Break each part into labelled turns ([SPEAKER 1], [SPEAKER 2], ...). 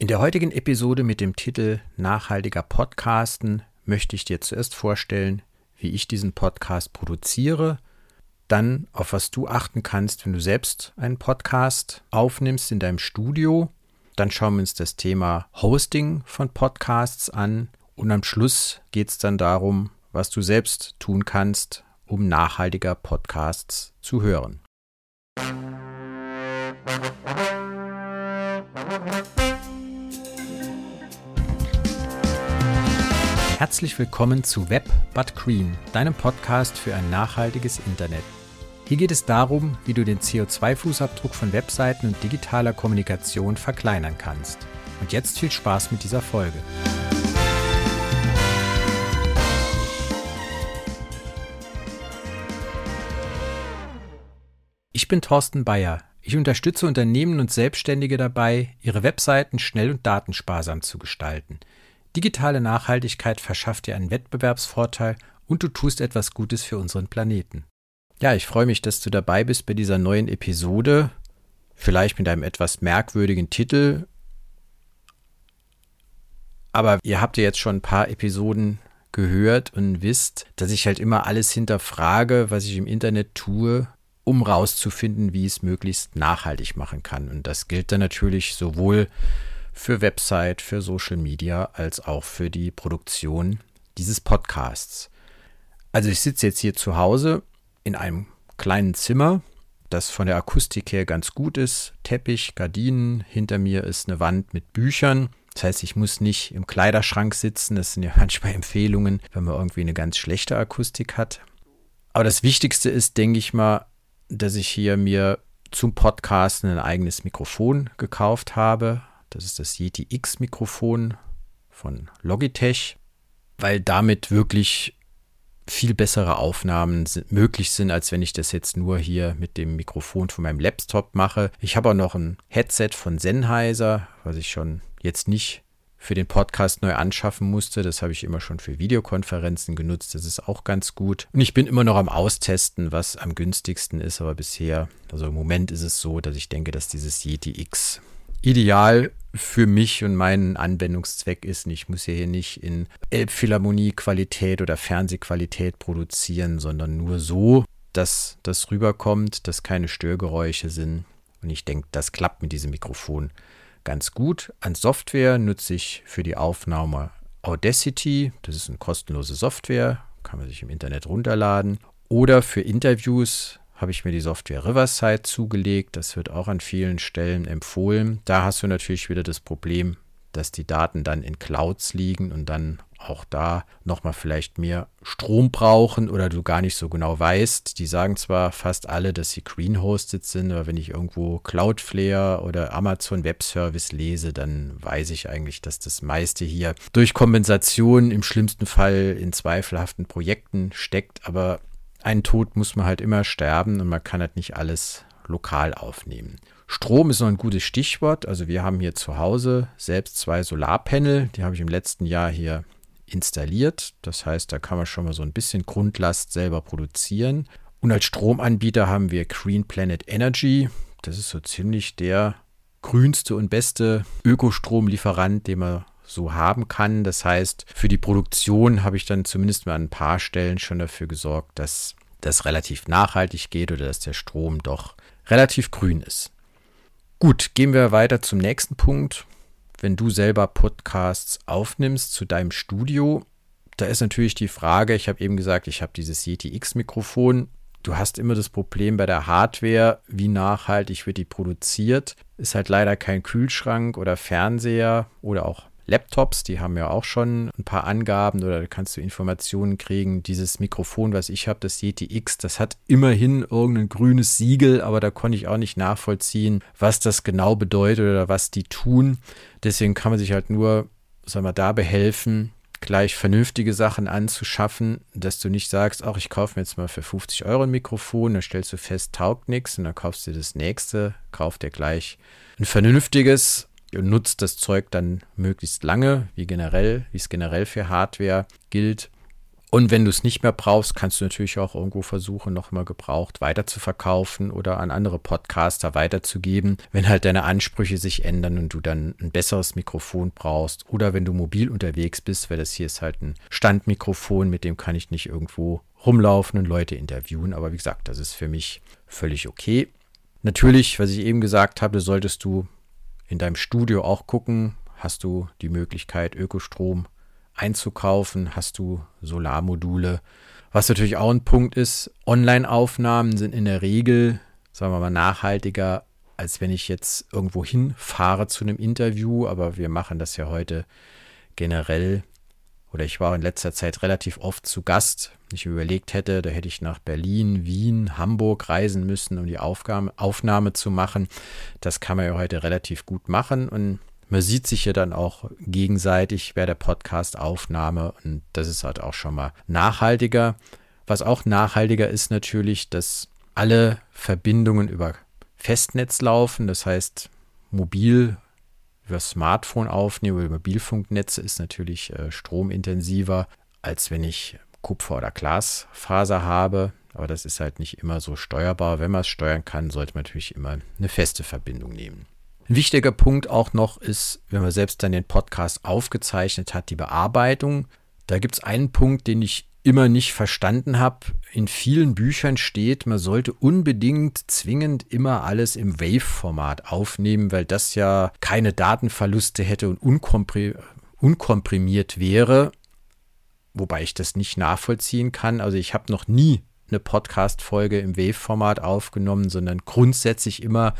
[SPEAKER 1] In der heutigen Episode mit dem Titel Nachhaltiger Podcasten möchte ich dir zuerst vorstellen, wie ich diesen Podcast produziere, dann auf was du achten kannst, wenn du selbst einen Podcast aufnimmst in deinem Studio, dann schauen wir uns das Thema Hosting von Podcasts an und am Schluss geht es dann darum, was du selbst tun kannst, um nachhaltiger Podcasts zu hören. Herzlich willkommen zu Web But Green, deinem Podcast für ein nachhaltiges Internet. Hier geht es darum, wie du den CO2-Fußabdruck von Webseiten und digitaler Kommunikation verkleinern kannst. Und jetzt viel Spaß mit dieser Folge. Ich bin Thorsten Bayer. Ich unterstütze Unternehmen und Selbstständige dabei, ihre Webseiten schnell und datensparsam zu gestalten – Digitale Nachhaltigkeit verschafft dir einen Wettbewerbsvorteil und du tust etwas Gutes für unseren Planeten. Ja, ich freue mich, dass du dabei bist bei dieser neuen Episode, vielleicht mit einem etwas merkwürdigen Titel. Aber ihr habt ja jetzt schon ein paar Episoden gehört und wisst, dass ich halt immer alles hinterfrage, was ich im Internet tue, um rauszufinden, wie es möglichst nachhaltig machen kann. Und das gilt dann natürlich sowohl für Website, für Social Media als auch für die Produktion dieses Podcasts. Also ich sitze jetzt hier zu Hause in einem kleinen Zimmer, das von der Akustik her ganz gut ist. Teppich, Gardinen, hinter mir ist eine Wand mit Büchern. Das heißt, ich muss nicht im Kleiderschrank sitzen. Das sind ja manchmal Empfehlungen, wenn man irgendwie eine ganz schlechte Akustik hat. Aber das Wichtigste ist, denke ich mal, dass ich hier mir zum Podcasten ein eigenes Mikrofon gekauft habe. Das ist das Yeti X-Mikrofon von Logitech, weil damit wirklich viel bessere Aufnahmen möglich sind, als wenn ich das jetzt nur hier mit dem Mikrofon von meinem Laptop mache. Ich habe auch noch ein Headset von Sennheiser, was ich schon jetzt nicht für den Podcast neu anschaffen musste. Das habe ich immer schon für Videokonferenzen genutzt. Das ist auch ganz gut. Und ich bin immer noch am Austesten, was am günstigsten ist. Aber bisher, also im Moment ist es so, dass ich denke, dass dieses Yeti X ideal für mich und meinen Anwendungszweck ist. ich muss hier nicht in Elbphilharmonie-Qualität oder Fernsehqualität produzieren, sondern nur so, dass das rüberkommt, dass keine Störgeräusche sind. Und ich denke, das klappt mit diesem Mikrofon ganz gut. An Software nutze ich für die Aufnahme Audacity. Das ist eine kostenlose Software, kann man sich im Internet runterladen. Oder für Interviews habe ich mir die Software Riverside zugelegt. Das wird auch an vielen Stellen empfohlen. Da hast du natürlich wieder das Problem, dass die Daten dann in Clouds liegen und dann auch da nochmal vielleicht mehr Strom brauchen oder du gar nicht so genau weißt. Die sagen zwar fast alle, dass sie green hosted sind, aber wenn ich irgendwo Cloudflare oder Amazon Web Service lese, dann weiß ich eigentlich, dass das meiste hier durch Kompensation im schlimmsten Fall in zweifelhaften Projekten steckt. Aber einen Tod muss man halt immer sterben und man kann halt nicht alles lokal aufnehmen. Strom ist noch ein gutes Stichwort. Also wir haben hier zu Hause selbst zwei Solarpanel. Die habe ich im letzten Jahr hier installiert. Das heißt, da kann man schon mal so ein bisschen Grundlast selber produzieren. Und als Stromanbieter haben wir Green Planet Energy. Das ist so ziemlich der grünste und beste Ökostromlieferant, den man so haben kann. Das heißt, für die Produktion habe ich dann zumindest mal an ein paar Stellen schon dafür gesorgt, dass das relativ nachhaltig geht oder dass der Strom doch relativ grün ist. Gut, gehen wir weiter zum nächsten Punkt. Wenn du selber Podcasts aufnimmst zu deinem Studio, da ist natürlich die Frage, ich habe eben gesagt, ich habe dieses Yeti X-Mikrofon. Du hast immer das Problem bei der Hardware, wie nachhaltig wird die produziert. Ist halt leider kein Kühlschrank oder Fernseher oder auch Laptops, die haben ja auch schon ein paar Angaben oder da kannst du Informationen kriegen. Dieses Mikrofon, was ich habe, das Yeti X, das hat immerhin irgendein grünes Siegel, aber da konnte ich auch nicht nachvollziehen, was das genau bedeutet oder was die tun. Deswegen kann man sich halt nur, sagen wir, da behelfen, gleich vernünftige Sachen anzuschaffen, dass du nicht sagst, ach, ich kaufe mir jetzt mal für 50 Euro ein Mikrofon, dann stellst du fest, taugt nichts und dann kaufst du das nächste, kauf dir gleich ein vernünftiges nutzt das Zeug dann möglichst lange, wie generell, wie es generell für Hardware gilt. Und wenn du es nicht mehr brauchst, kannst du natürlich auch irgendwo versuchen, nochmal gebraucht weiter zu verkaufen oder an andere Podcaster weiterzugeben, wenn halt deine Ansprüche sich ändern und du dann ein besseres Mikrofon brauchst. Oder wenn du mobil unterwegs bist, weil das hier ist halt ein Standmikrofon, mit dem kann ich nicht irgendwo rumlaufen und Leute interviewen. Aber wie gesagt, das ist für mich völlig okay. Natürlich, was ich eben gesagt habe, solltest du in deinem Studio auch gucken, hast du die Möglichkeit, Ökostrom einzukaufen, hast du Solarmodule. Was natürlich auch ein Punkt ist, Online-Aufnahmen sind in der Regel, sagen wir mal, nachhaltiger, als wenn ich jetzt irgendwo hinfahre zu einem Interview. Aber wir machen das ja heute generell. Oder ich war in letzter Zeit relativ oft zu Gast. Ich überlegt hätte, da hätte ich nach Berlin, Wien, Hamburg reisen müssen, um die Aufgabe, Aufnahme zu machen. Das kann man ja heute relativ gut machen. Und man sieht sich ja dann auch gegenseitig bei der Podcast-Aufnahme und das ist halt auch schon mal nachhaltiger. Was auch nachhaltiger ist natürlich, dass alle Verbindungen über Festnetz laufen, das heißt mobil über Smartphone aufnehmen, über Mobilfunknetze ist natürlich äh, stromintensiver, als wenn ich Kupfer- oder Glasfaser habe. Aber das ist halt nicht immer so steuerbar. Wenn man es steuern kann, sollte man natürlich immer eine feste Verbindung nehmen. Ein wichtiger Punkt auch noch ist, wenn man selbst dann den Podcast aufgezeichnet hat, die Bearbeitung. Da gibt es einen Punkt, den ich immer nicht verstanden habe. In vielen Büchern steht, man sollte unbedingt zwingend immer alles im Wave-Format aufnehmen, weil das ja keine Datenverluste hätte und unkomprimiert wäre. Wobei ich das nicht nachvollziehen kann. Also ich habe noch nie eine Podcast-Folge im Wave-Format aufgenommen, sondern grundsätzlich immer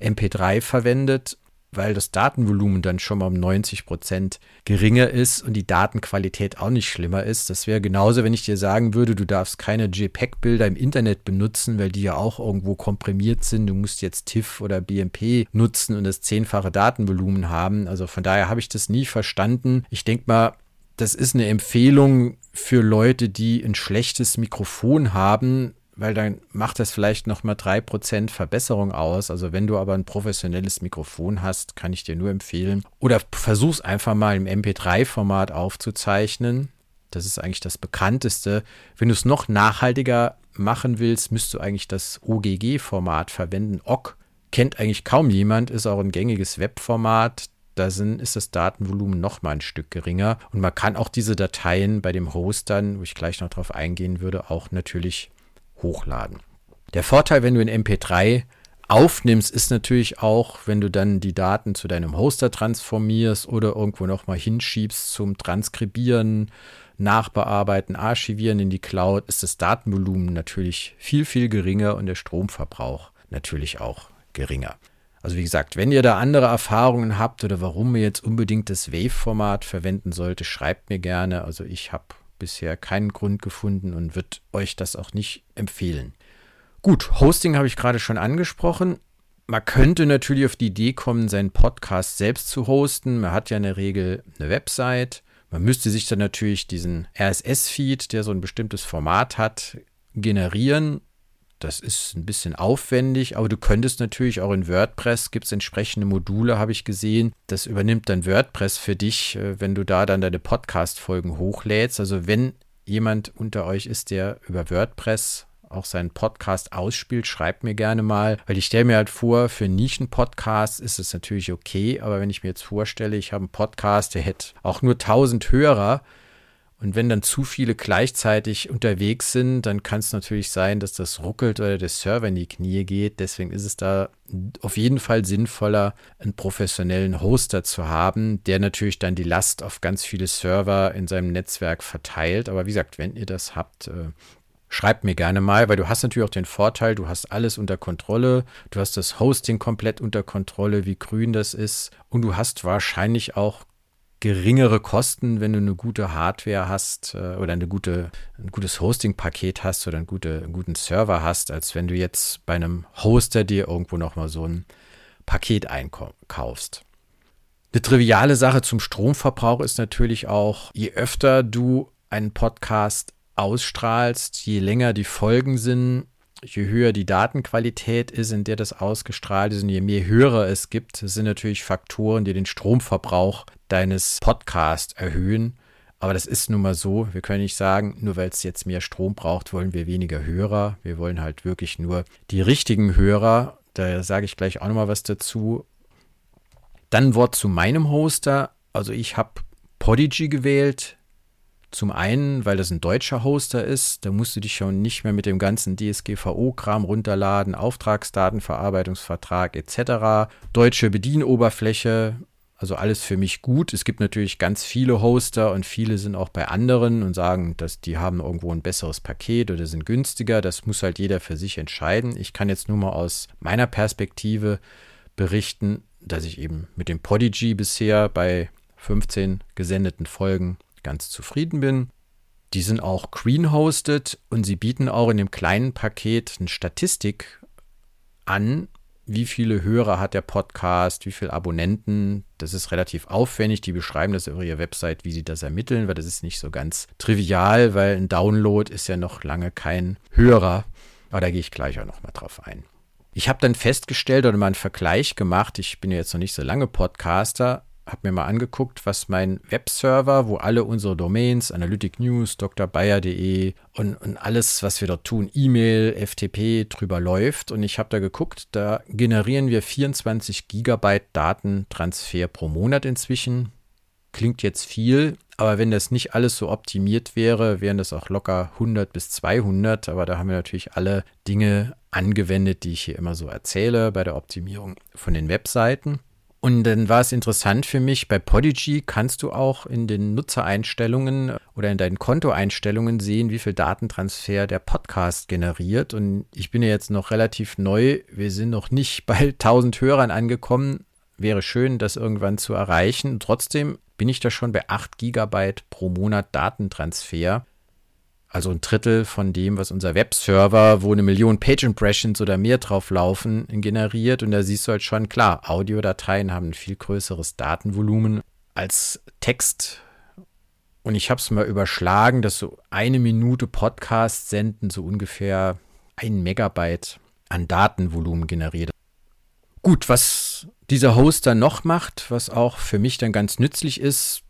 [SPEAKER 1] MP3 verwendet, weil das Datenvolumen dann schon mal um 90 Prozent geringer ist und die Datenqualität auch nicht schlimmer ist. Das wäre genauso, wenn ich dir sagen würde, du darfst keine JPEG-Bilder im Internet benutzen, weil die ja auch irgendwo komprimiert sind. Du musst jetzt TIFF oder BMP nutzen und das zehnfache Datenvolumen haben. Also von daher habe ich das nie verstanden. Ich denke mal, das ist eine Empfehlung für Leute, die ein schlechtes Mikrofon haben, weil dann macht das vielleicht nochmal 3% Verbesserung aus. Also wenn du aber ein professionelles Mikrofon hast, kann ich dir nur empfehlen. Oder versuch's einfach mal im MP3-Format aufzuzeichnen. Das ist eigentlich das bekannteste. Wenn du es noch nachhaltiger machen willst, müsst du eigentlich das OGG-Format verwenden. OGG kennt eigentlich kaum jemand, ist auch ein gängiges Webformat. Da ist das Datenvolumen noch mal ein Stück geringer. Und man kann auch diese Dateien bei dem Hostern, wo ich gleich noch drauf eingehen würde, auch natürlich hochladen. Der Vorteil, wenn du in MP3 aufnimmst, ist natürlich auch, wenn du dann die Daten zu deinem Hoster transformierst oder irgendwo nochmal hinschiebst zum Transkribieren, Nachbearbeiten, Archivieren in die Cloud, ist das Datenvolumen natürlich viel, viel geringer und der Stromverbrauch natürlich auch geringer. Also wie gesagt, wenn ihr da andere Erfahrungen habt oder warum ihr jetzt unbedingt das Wave-Format verwenden sollte, schreibt mir gerne. Also ich habe bisher keinen Grund gefunden und würde euch das auch nicht empfehlen. Gut, Hosting habe ich gerade schon angesprochen. Man könnte natürlich auf die Idee kommen, seinen Podcast selbst zu hosten. Man hat ja in der Regel eine Website. Man müsste sich dann natürlich diesen RSS-Feed, der so ein bestimmtes Format hat, generieren das ist ein bisschen aufwendig, aber du könntest natürlich auch in WordPress, gibt es entsprechende Module, habe ich gesehen. Das übernimmt dann WordPress für dich, äh, wenn du da dann deine Podcast-Folgen hochlädst. Also wenn jemand unter euch ist, der über WordPress auch seinen Podcast ausspielt, schreibt mir gerne mal, weil ich stelle mir halt vor, für Nischen-Podcasts ist es natürlich okay, aber wenn ich mir jetzt vorstelle, ich habe einen Podcast, der hätte auch nur 1000 Hörer, und wenn dann zu viele gleichzeitig unterwegs sind, dann kann es natürlich sein, dass das ruckelt oder der Server in die Knie geht. Deswegen ist es da auf jeden Fall sinnvoller, einen professionellen Hoster zu haben, der natürlich dann die Last auf ganz viele Server in seinem Netzwerk verteilt. Aber wie gesagt, wenn ihr das habt, äh, schreibt mir gerne mal, weil du hast natürlich auch den Vorteil, du hast alles unter Kontrolle, du hast das Hosting komplett unter Kontrolle, wie grün das ist und du hast wahrscheinlich auch geringere Kosten, wenn du eine gute Hardware hast äh, oder eine gute, ein gutes Hosting-Paket hast oder einen, gute, einen guten Server hast, als wenn du jetzt bei einem Hoster dir irgendwo nochmal so ein Paket einkaufst. Eine triviale Sache zum Stromverbrauch ist natürlich auch, je öfter du einen Podcast ausstrahlst, je länger die Folgen sind, je höher die Datenqualität ist, in der das ausgestrahlt ist und je mehr Hörer es gibt, sind natürlich Faktoren, die den Stromverbrauch deines Podcasts erhöhen. Aber das ist nun mal so. Wir können nicht sagen, nur weil es jetzt mehr Strom braucht, wollen wir weniger Hörer. Wir wollen halt wirklich nur die richtigen Hörer. Da sage ich gleich auch nochmal was dazu. Dann ein Wort zu meinem Hoster. Also ich habe Podigy gewählt. Zum einen, weil das ein deutscher Hoster ist, da musst du dich schon nicht mehr mit dem ganzen DSGVO-Kram runterladen, Auftragsdatenverarbeitungsvertrag etc. Deutsche Bedienoberfläche, also alles für mich gut. Es gibt natürlich ganz viele Hoster und viele sind auch bei anderen und sagen, dass die haben irgendwo ein besseres Paket oder sind günstiger. Das muss halt jeder für sich entscheiden. Ich kann jetzt nur mal aus meiner Perspektive berichten, dass ich eben mit dem Podigy bisher bei 15 gesendeten Folgen ganz zufrieden bin. Die sind auch green-hosted und sie bieten auch in dem kleinen Paket eine Statistik an, wie viele Hörer hat der Podcast, wie viele Abonnenten. Das ist relativ aufwendig. Die beschreiben das auf ihrer Website, wie sie das ermitteln, weil das ist nicht so ganz trivial, weil ein Download ist ja noch lange kein Hörer. Aber da gehe ich gleich auch nochmal drauf ein. Ich habe dann festgestellt oder mal einen Vergleich gemacht. Ich bin ja jetzt noch nicht so lange Podcaster, habe mir mal angeguckt, was mein Webserver, wo alle unsere Domains, Analytic News, drbayer.de und, und alles, was wir dort tun, E-Mail, FTP drüber läuft. Und ich habe da geguckt, da generieren wir 24 Gigabyte Datentransfer pro Monat inzwischen. Klingt jetzt viel, aber wenn das nicht alles so optimiert wäre, wären das auch locker 100 bis 200. Aber da haben wir natürlich alle Dinge angewendet, die ich hier immer so erzähle bei der Optimierung von den Webseiten. Und dann war es interessant für mich, bei Podigy kannst du auch in den Nutzereinstellungen oder in deinen Kontoeinstellungen sehen, wie viel Datentransfer der Podcast generiert. Und ich bin ja jetzt noch relativ neu. Wir sind noch nicht bei 1000 Hörern angekommen. Wäre schön, das irgendwann zu erreichen. Trotzdem bin ich da schon bei 8 Gigabyte pro Monat Datentransfer also ein Drittel von dem, was unser Webserver, wo eine Million Page Impressions oder mehr drauf laufen, generiert. Und da siehst du halt schon, klar, Audiodateien haben ein viel größeres Datenvolumen als Text. Und ich habe es mal überschlagen, dass so eine Minute Podcast senden so ungefähr ein Megabyte an Datenvolumen generiert. Gut, was dieser Hoster noch macht, was auch für mich dann ganz nützlich ist,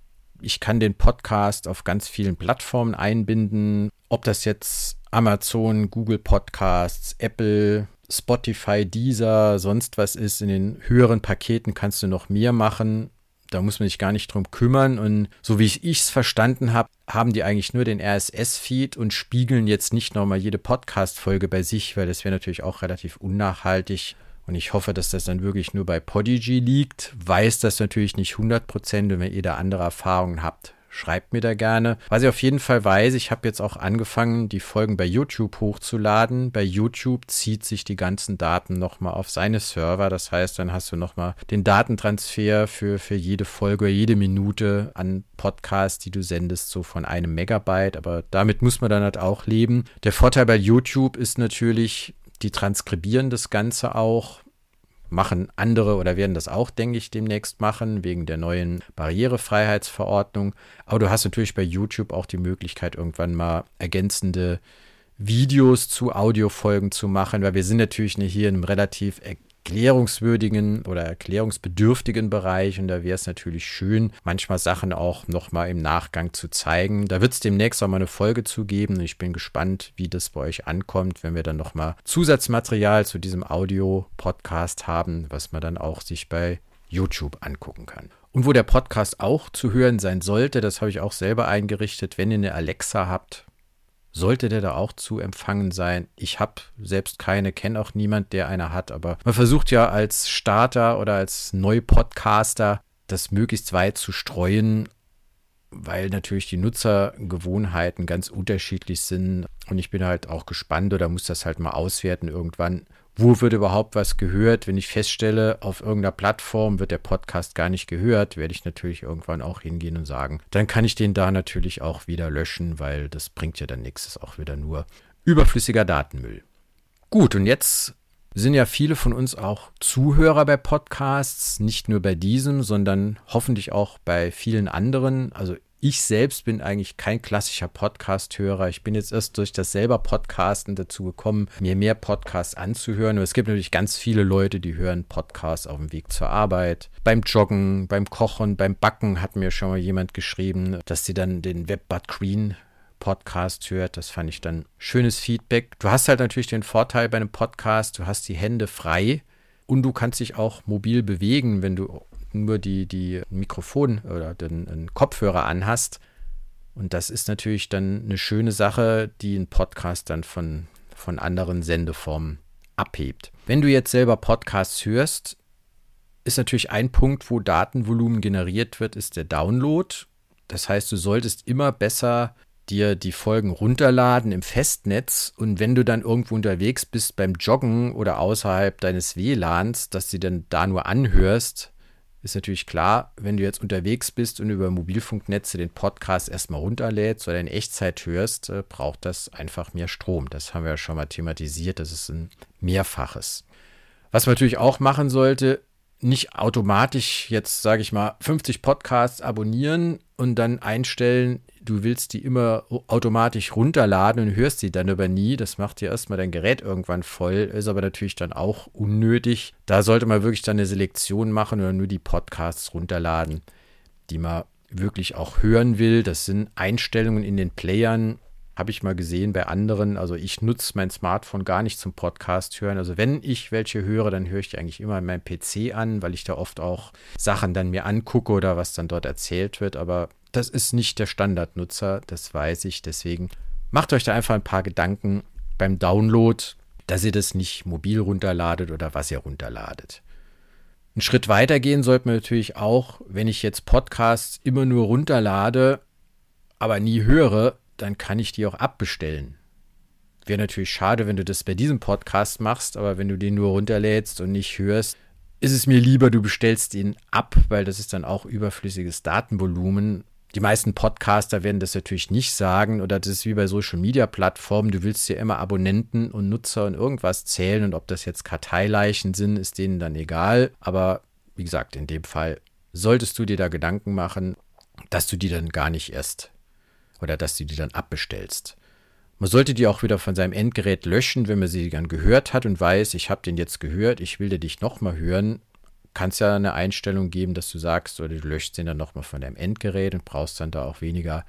[SPEAKER 1] ich kann den Podcast auf ganz vielen Plattformen einbinden, ob das jetzt Amazon, Google Podcasts, Apple, Spotify, Deezer, sonst was ist. In den höheren Paketen kannst du noch mehr machen. Da muss man sich gar nicht drum kümmern. Und so wie ich es verstanden habe, haben die eigentlich nur den RSS-Feed und spiegeln jetzt nicht nochmal jede Podcast-Folge bei sich, weil das wäre natürlich auch relativ unnachhaltig. Und ich hoffe, dass das dann wirklich nur bei Podigy liegt. Weiß das natürlich nicht 100 Prozent. Und wenn ihr da andere Erfahrungen habt, schreibt mir da gerne. Was ich auf jeden Fall weiß, ich habe jetzt auch angefangen, die Folgen bei YouTube hochzuladen. Bei YouTube zieht sich die ganzen Daten nochmal auf seine Server. Das heißt, dann hast du nochmal den Datentransfer für, für jede Folge, jede Minute an Podcast, die du sendest, so von einem Megabyte. Aber damit muss man dann halt auch leben. Der Vorteil bei YouTube ist natürlich, die transkribieren das Ganze auch, machen andere oder werden das auch, denke ich, demnächst machen, wegen der neuen Barrierefreiheitsverordnung. Aber du hast natürlich bei YouTube auch die Möglichkeit, irgendwann mal ergänzende Videos zu Audiofolgen zu machen, weil wir sind natürlich hier in einem relativ erklärungswürdigen oder erklärungsbedürftigen Bereich und da wäre es natürlich schön, manchmal Sachen auch nochmal im Nachgang zu zeigen. Da wird es demnächst auch mal eine Folge zu geben. Ich bin gespannt, wie das bei euch ankommt, wenn wir dann nochmal Zusatzmaterial zu diesem Audio-Podcast haben, was man dann auch sich bei YouTube angucken kann. Und wo der Podcast auch zu hören sein sollte, das habe ich auch selber eingerichtet, wenn ihr eine Alexa habt, sollte der da auch zu empfangen sein. Ich habe selbst keine, kenne auch niemand, der eine hat, aber man versucht ja als Starter oder als Neupodcaster das möglichst weit zu streuen, weil natürlich die Nutzergewohnheiten ganz unterschiedlich sind. Und ich bin halt auch gespannt oder muss das halt mal auswerten irgendwann, wo wird überhaupt was gehört. Wenn ich feststelle, auf irgendeiner Plattform wird der Podcast gar nicht gehört, werde ich natürlich irgendwann auch hingehen und sagen, dann kann ich den da natürlich auch wieder löschen, weil das bringt ja dann nichts, ist auch wieder nur überflüssiger Datenmüll. Gut, und jetzt sind ja viele von uns auch Zuhörer bei Podcasts, nicht nur bei diesem, sondern hoffentlich auch bei vielen anderen. Also Ich selbst bin eigentlich kein klassischer Podcast-Hörer. Ich bin jetzt erst durch das selber Podcasten dazu gekommen, mir mehr Podcasts anzuhören. Und es gibt natürlich ganz viele Leute, die hören Podcasts auf dem Weg zur Arbeit, beim Joggen, beim Kochen, beim Backen hat mir schon mal jemand geschrieben, dass sie dann den Webbud Green Podcast hört. Das fand ich dann schönes Feedback. Du hast halt natürlich den Vorteil bei einem Podcast, du hast die Hände frei und du kannst dich auch mobil bewegen, wenn du nur die, die Mikrofon oder den, den Kopfhörer anhast. Und das ist natürlich dann eine schöne Sache, die ein Podcast dann von, von anderen Sendeformen abhebt. Wenn du jetzt selber Podcasts hörst, ist natürlich ein Punkt, wo Datenvolumen generiert wird, ist der Download. Das heißt, du solltest immer besser dir die Folgen runterladen im Festnetz und wenn du dann irgendwo unterwegs bist beim Joggen oder außerhalb deines WLANs, dass du dann da nur anhörst, ist natürlich klar, wenn du jetzt unterwegs bist und über Mobilfunknetze den Podcast erstmal runterlädst oder in Echtzeit hörst, äh, braucht das einfach mehr Strom. Das haben wir ja schon mal thematisiert, das ist ein Mehrfaches. Was man natürlich auch machen sollte, nicht automatisch jetzt, sage ich mal, 50 Podcasts abonnieren und dann einstellen, du willst die immer automatisch runterladen und hörst sie dann aber nie. Das macht dir erstmal dein Gerät irgendwann voll, ist aber natürlich dann auch unnötig. Da sollte man wirklich dann eine Selektion machen oder nur die Podcasts runterladen, die man wirklich auch hören will. Das sind Einstellungen in den Playern, habe ich mal gesehen bei anderen. Also ich nutze mein Smartphone gar nicht zum Podcast hören. Also wenn ich welche höre, dann höre ich die eigentlich immer in meinem PC an, weil ich da oft auch Sachen dann mir angucke oder was dann dort erzählt wird. Aber das ist nicht der Standardnutzer, das weiß ich. Deswegen macht euch da einfach ein paar Gedanken beim Download, dass ihr das nicht mobil runterladet oder was ihr runterladet. Einen Schritt weiter gehen sollte man natürlich auch, wenn ich jetzt Podcasts immer nur runterlade, aber nie höre, dann kann ich die auch abbestellen. Wäre natürlich schade, wenn du das bei diesem Podcast machst, aber wenn du den nur runterlädst und nicht hörst, ist es mir lieber, du bestellst ihn ab, weil das ist dann auch überflüssiges Datenvolumen. Die meisten Podcaster werden das natürlich nicht sagen oder das ist wie bei Social Media Plattformen. Du willst dir immer Abonnenten und Nutzer und irgendwas zählen und ob das jetzt Karteileichen sind, ist denen dann egal. Aber wie gesagt, in dem Fall solltest du dir da Gedanken machen, dass du die dann gar nicht erst oder dass du die dann abbestellst. Man sollte die auch wieder von seinem Endgerät löschen, wenn man sie dann gehört hat und weiß, ich habe den jetzt gehört, ich will dir dich nochmal hören. Kannst ja eine Einstellung geben, dass du sagst, oder du löscht den dann nochmal von deinem Endgerät und brauchst dann da auch weniger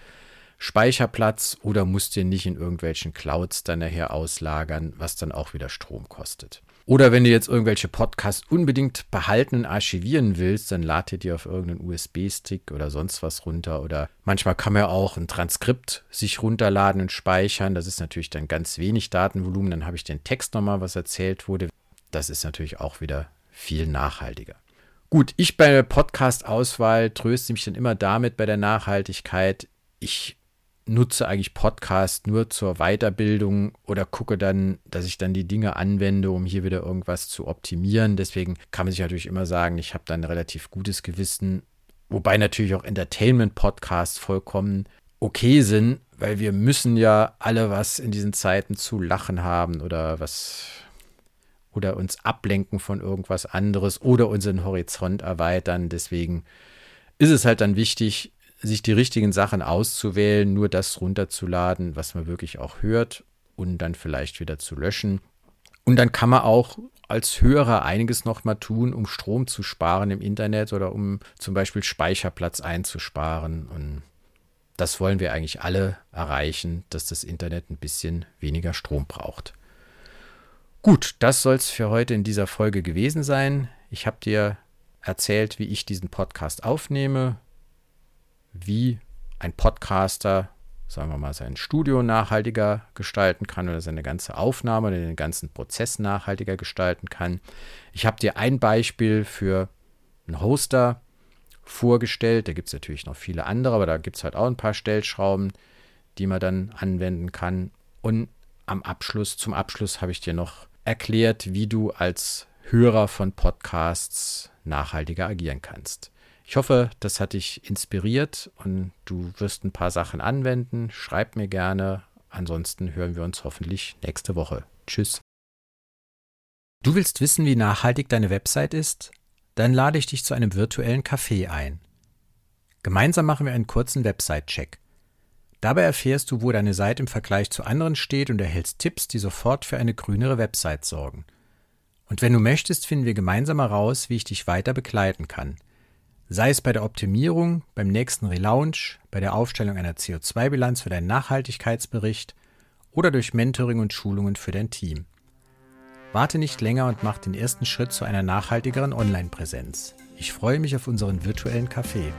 [SPEAKER 1] Speicherplatz oder musst den nicht in irgendwelchen Clouds dann nachher auslagern, was dann auch wieder Strom kostet. Oder wenn du jetzt irgendwelche Podcasts unbedingt behalten und archivieren willst, dann lad dir die auf irgendeinen USB-Stick oder sonst was runter. Oder manchmal kann man ja auch ein Transkript sich runterladen und speichern. Das ist natürlich dann ganz wenig Datenvolumen. Dann habe ich den Text nochmal, was erzählt wurde. Das ist natürlich auch wieder viel nachhaltiger. Gut, ich bei der Podcast-Auswahl tröste mich dann immer damit bei der Nachhaltigkeit. Ich nutze eigentlich Podcast nur zur Weiterbildung oder gucke dann, dass ich dann die Dinge anwende, um hier wieder irgendwas zu optimieren. Deswegen kann man sich natürlich immer sagen, ich habe dann ein relativ gutes Gewissen, wobei natürlich auch Entertainment-Podcasts vollkommen okay sind, weil wir müssen ja alle was in diesen Zeiten zu lachen haben oder was oder uns ablenken von irgendwas anderes oder unseren Horizont erweitern. Deswegen ist es halt dann wichtig, sich die richtigen Sachen auszuwählen, nur das runterzuladen, was man wirklich auch hört und dann vielleicht wieder zu löschen. Und dann kann man auch als Hörer einiges nochmal tun, um Strom zu sparen im Internet oder um zum Beispiel Speicherplatz einzusparen. Und das wollen wir eigentlich alle erreichen, dass das Internet ein bisschen weniger Strom braucht. Gut, das soll es für heute in dieser Folge gewesen sein. Ich habe dir erzählt, wie ich diesen Podcast aufnehme, wie ein Podcaster, sagen wir mal, sein Studio nachhaltiger gestalten kann oder seine ganze Aufnahme oder den ganzen Prozess nachhaltiger gestalten kann. Ich habe dir ein Beispiel für einen Hoster vorgestellt. Da gibt es natürlich noch viele andere, aber da gibt es halt auch ein paar Stellschrauben, die man dann anwenden kann. Und am Abschluss, zum Abschluss habe ich dir noch erklärt, wie du als Hörer von Podcasts nachhaltiger agieren kannst. Ich hoffe, das hat dich inspiriert und du wirst ein paar Sachen anwenden. Schreib mir gerne. Ansonsten hören wir uns hoffentlich nächste Woche. Tschüss. Du willst wissen, wie nachhaltig deine Website ist? Dann lade ich dich zu einem virtuellen Café ein. Gemeinsam machen wir einen kurzen Website-Check. Dabei erfährst du, wo deine Seite im Vergleich zu anderen steht und erhältst Tipps, die sofort für eine grünere Website sorgen. Und wenn du möchtest, finden wir gemeinsam heraus, wie ich dich weiter begleiten kann. Sei es bei der Optimierung, beim nächsten Relaunch, bei der Aufstellung einer CO2-Bilanz für deinen Nachhaltigkeitsbericht oder durch Mentoring und Schulungen für dein Team. Warte nicht länger und mach den ersten Schritt zu einer nachhaltigeren Online-Präsenz. Ich freue mich auf unseren virtuellen Kaffee.